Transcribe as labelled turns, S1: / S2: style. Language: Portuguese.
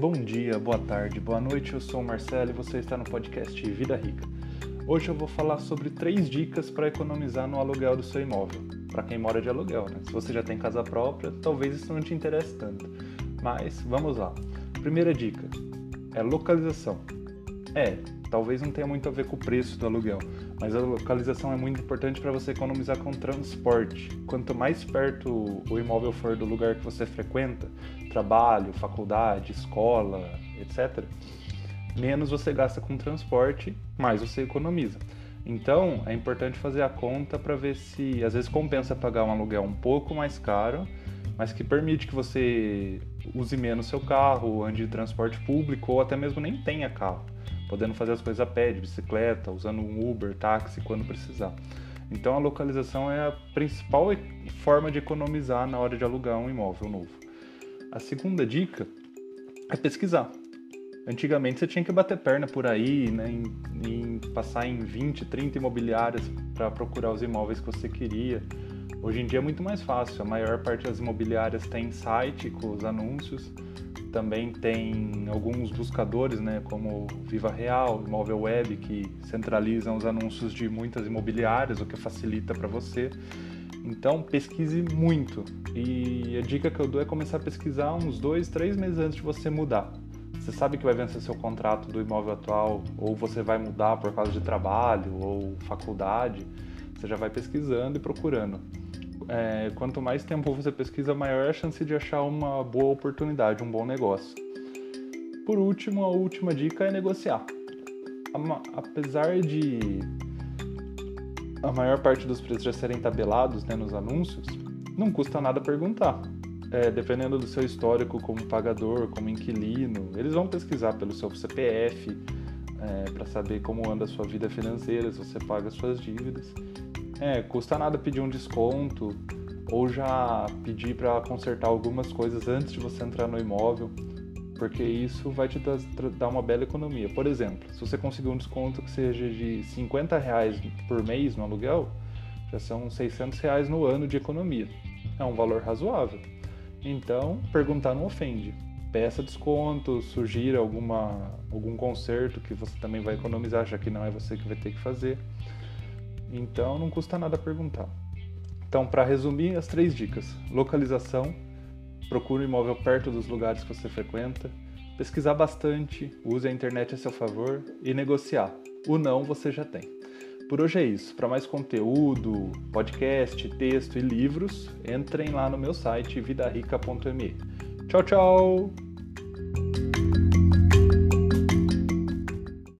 S1: Bom dia, boa tarde, boa noite. Eu sou o Marcelo e você está no podcast Vida Rica. Hoje eu vou falar sobre três dicas para economizar no aluguel do seu imóvel. Para quem mora de aluguel, né? Se você já tem casa própria, talvez isso não te interesse tanto. Mas vamos lá. Primeira dica é localização. É, talvez não tenha muito a ver com o preço do aluguel, mas a localização é muito importante para você economizar com transporte. Quanto mais perto o imóvel for do lugar que você frequenta, trabalho, faculdade, escola, etc., menos você gasta com transporte, mais você economiza. Então, é importante fazer a conta para ver se às vezes compensa pagar um aluguel um pouco mais caro, mas que permite que você use menos seu carro, ande de transporte público ou até mesmo nem tenha carro podendo fazer as coisas a pé, de bicicleta, usando um Uber, táxi quando precisar. Então a localização é a principal forma de economizar na hora de alugar um imóvel novo. A segunda dica é pesquisar. Antigamente você tinha que bater perna por aí, né, em, em passar em 20, 30 imobiliárias para procurar os imóveis que você queria. Hoje em dia é muito mais fácil. A maior parte das imobiliárias tem site com os anúncios também tem alguns buscadores, né, como Viva Real, Imóvel Web, que centralizam os anúncios de muitas imobiliárias, o que facilita para você. Então pesquise muito. E a dica que eu dou é começar a pesquisar uns dois, três meses antes de você mudar. Você sabe que vai vencer seu contrato do imóvel atual, ou você vai mudar por causa de trabalho ou faculdade, você já vai pesquisando e procurando é, quanto mais tempo você pesquisa, maior a chance de achar uma boa oportunidade, um bom negócio. Por último, a última dica é negociar. Apesar de a maior parte dos preços já serem tabelados né, nos anúncios, não custa nada perguntar. É, dependendo do seu histórico como pagador, como inquilino, eles vão pesquisar pelo seu CPF é, para saber como anda a sua vida financeira, se você paga suas dívidas. É, custa nada pedir um desconto ou já pedir para consertar algumas coisas antes de você entrar no imóvel, porque isso vai te dar uma bela economia. Por exemplo, se você conseguir um desconto que seja de 50 reais por mês no aluguel, já são 600 reais no ano de economia. É um valor razoável. Então, perguntar não ofende. Peça desconto, sugira alguma, algum conserto que você também vai economizar, já que não é você que vai ter que fazer. Então não custa nada perguntar. Então, para resumir, as três dicas: localização, procure um imóvel perto dos lugares que você frequenta, pesquisar bastante, use a internet a seu favor e negociar. O não você já tem. Por hoje é isso. Para mais conteúdo, podcast, texto e livros, entrem lá no meu site vidarica.me. Tchau, tchau!